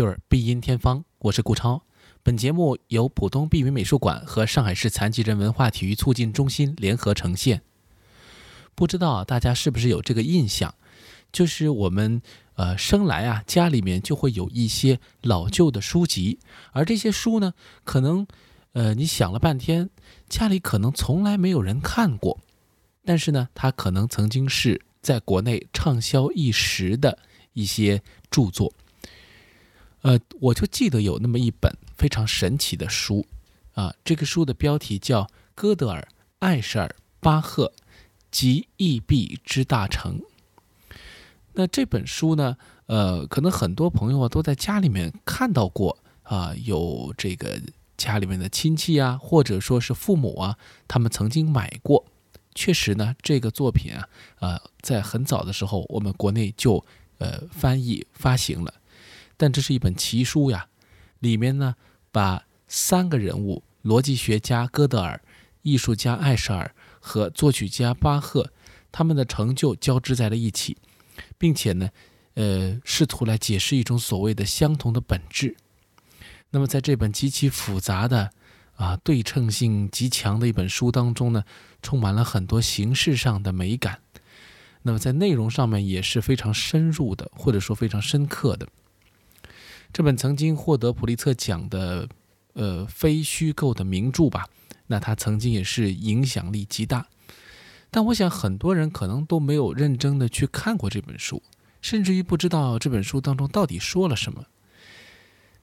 听 Music Cure 必音天方，我是顾超。本节目由浦东碧云美术馆和上海市残疾人文化体育促进中心联合呈现。不知道大家是不是有这个印象，就是我们呃生来啊家里面就会有一些老旧的书籍，而这些书呢，可能呃你想了半天，家里可能从来没有人看过，但是呢，它可能曾经是在国内畅销一时的一些著作。呃，我就记得有那么一本非常神奇的书，啊，这个书的标题叫《哥德尔、艾舍尔、巴赫及异弊之大成》。那这本书呢，呃，可能很多朋友啊都在家里面看到过啊，有这个家里面的亲戚啊，或者说是父母啊，他们曾经买过。确实呢，这个作品啊，呃，在很早的时候，我们国内就呃翻译发行了。但这是一本奇书呀，里面呢把三个人物：逻辑学家歌德尔、艺术家艾舍尔和作曲家巴赫他们的成就交织在了一起，并且呢，呃，试图来解释一种所谓的相同的本质。那么在这本极其复杂的、啊对称性极强的一本书当中呢，充满了很多形式上的美感。那么在内容上面也是非常深入的，或者说非常深刻的。这本曾经获得普利策奖的，呃，非虚构的名著吧，那它曾经也是影响力极大。但我想很多人可能都没有认真的去看过这本书，甚至于不知道这本书当中到底说了什么。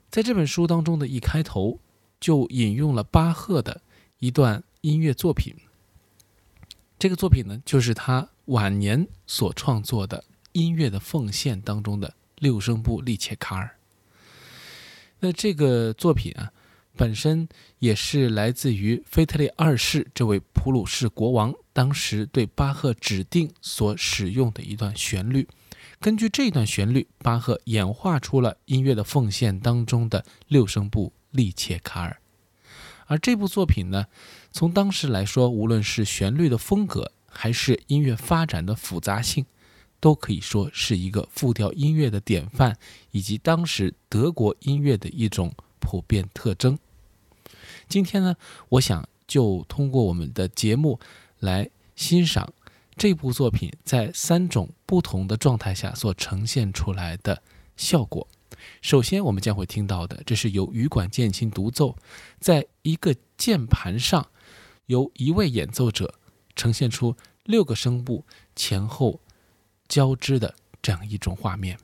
在这本书当中的一开头，就引用了巴赫的一段音乐作品。这个作品呢，就是他晚年所创作的《音乐的奉献》当中的六声部利切卡尔。那这个作品啊，本身也是来自于腓特烈二世这位普鲁士国王当时对巴赫指定所使用的一段旋律。根据这段旋律，巴赫演化出了音乐的奉献当中的六声部利切卡尔。而这部作品呢，从当时来说，无论是旋律的风格，还是音乐发展的复杂性。都可以说是一个复调音乐的典范，以及当时德国音乐的一种普遍特征。今天呢，我想就通过我们的节目来欣赏这部作品在三种不同的状态下所呈现出来的效果。首先，我们将会听到的，这是由羽管键琴独奏，在一个键盘上，由一位演奏者呈现出六个声部前后。交织的这样一种画面。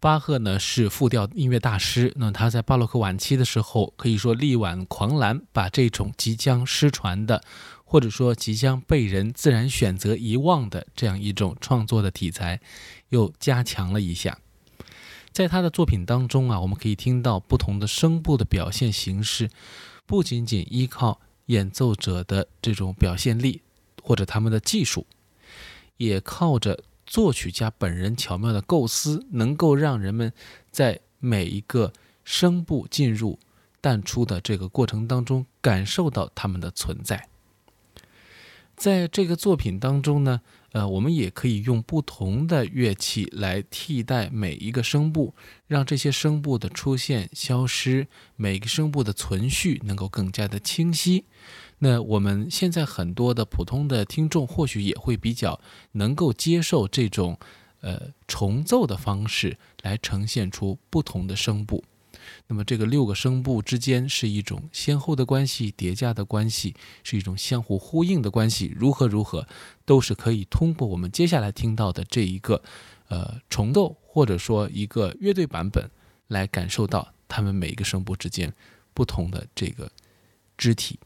巴赫呢是复调音乐大师，那他在巴洛克晚期的时候，可以说力挽狂澜，把这种即将失传的，或者说即将被人自然选择遗忘的这样一种创作的题材，又加强了一下。在他的作品当中啊，我们可以听到不同的声部的表现形式，不仅仅依靠演奏者的这种表现力或者他们的技术，也靠着。作曲家本人巧妙的构思，能够让人们在每一个声部进入、淡出的这个过程当中，感受到它们的存在。在这个作品当中呢，呃，我们也可以用不同的乐器来替代每一个声部，让这些声部的出现、消失，每个声部的存续能够更加的清晰。那我们现在很多的普通的听众或许也会比较能够接受这种，呃，重奏的方式来呈现出不同的声部。那么这个六个声部之间是一种先后的关系、叠加的关系，是一种相互呼应的关系。如何如何，都是可以通过我们接下来听到的这一个，呃，重奏或者说一个乐队版本来感受到他们每一个声部之间不同的这个肢体。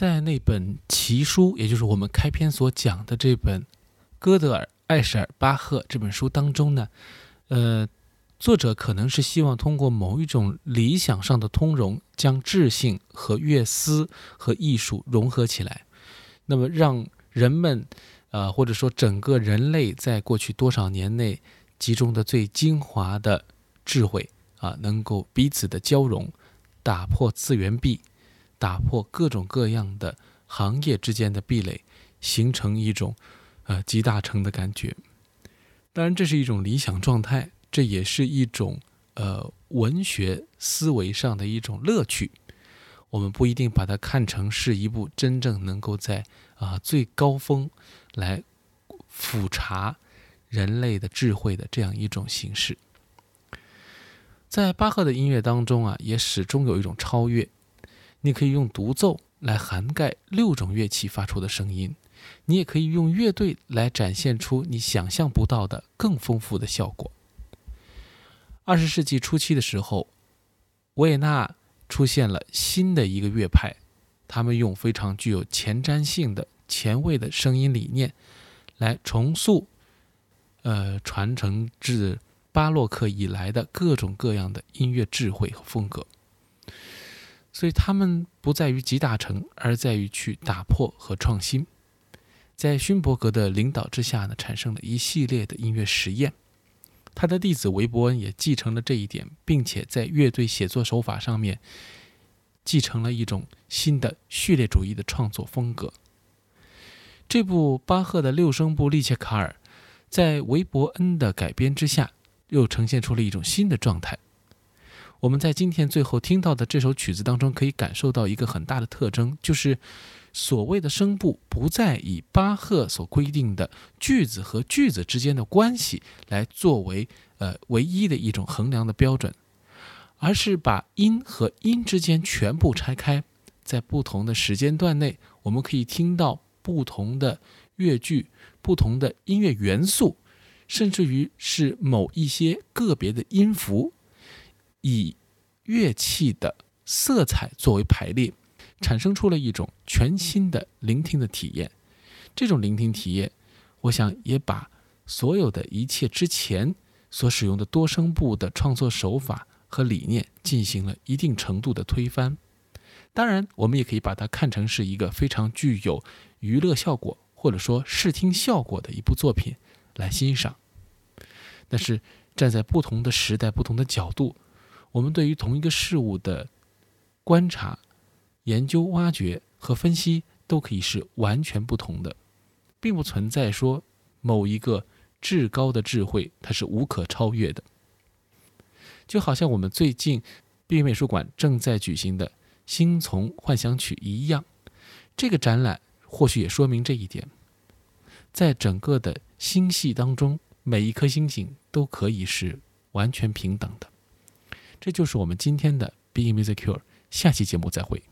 在那本奇书，也就是我们开篇所讲的这本《哥德尔艾舍尔巴赫》这本书当中呢，呃，作者可能是希望通过某一种理想上的通融，将智性和乐思和艺术融合起来，那么让人们，呃，或者说整个人类在过去多少年内集中的最精华的智慧啊，能够彼此的交融，打破次元壁。打破各种各样的行业之间的壁垒，形成一种呃集大成的感觉。当然，这是一种理想状态，这也是一种呃文学思维上的一种乐趣。我们不一定把它看成是一部真正能够在啊最高峰来俯察人类的智慧的这样一种形式。在巴赫的音乐当中啊，也始终有一种超越。你可以用独奏来涵盖六种乐器发出的声音，你也可以用乐队来展现出你想象不到的更丰富的效果。二十世纪初期的时候，维也纳出现了新的一个乐派，他们用非常具有前瞻性的、前卫的声音理念，来重塑，呃，传承至巴洛克以来的各种各样的音乐智慧和风格。所以，他们不在于集大成，而在于去打破和创新。在勋伯格的领导之下呢，产生了一系列的音乐实验。他的弟子韦伯恩也继承了这一点，并且在乐队写作手法上面继承了一种新的序列主义的创作风格。这部巴赫的六声部利切卡尔，在韦伯恩的改编之下，又呈现出了一种新的状态。我们在今天最后听到的这首曲子当中，可以感受到一个很大的特征，就是所谓的声部不再以巴赫所规定的句子和句子之间的关系来作为呃唯一的一种衡量的标准，而是把音和音之间全部拆开，在不同的时间段内，我们可以听到不同的乐句、不同的音乐元素，甚至于是某一些个别的音符。以乐器的色彩作为排列，产生出了一种全新的聆听的体验。这种聆听体验，我想也把所有的一切之前所使用的多声部的创作手法和理念进行了一定程度的推翻。当然，我们也可以把它看成是一个非常具有娱乐效果或者说视听效果的一部作品来欣赏。但是，站在不同的时代、不同的角度。我们对于同一个事物的观察、研究、挖掘和分析，都可以是完全不同的，并不存在说某一个至高的智慧它是无可超越的。就好像我们最近毕业美术馆正在举行的《星从幻想曲》一样，这个展览或许也说明这一点：在整个的星系当中，每一颗星星都可以是完全平等的。这就是我们今天的 Being Music Cure，下期节目再会。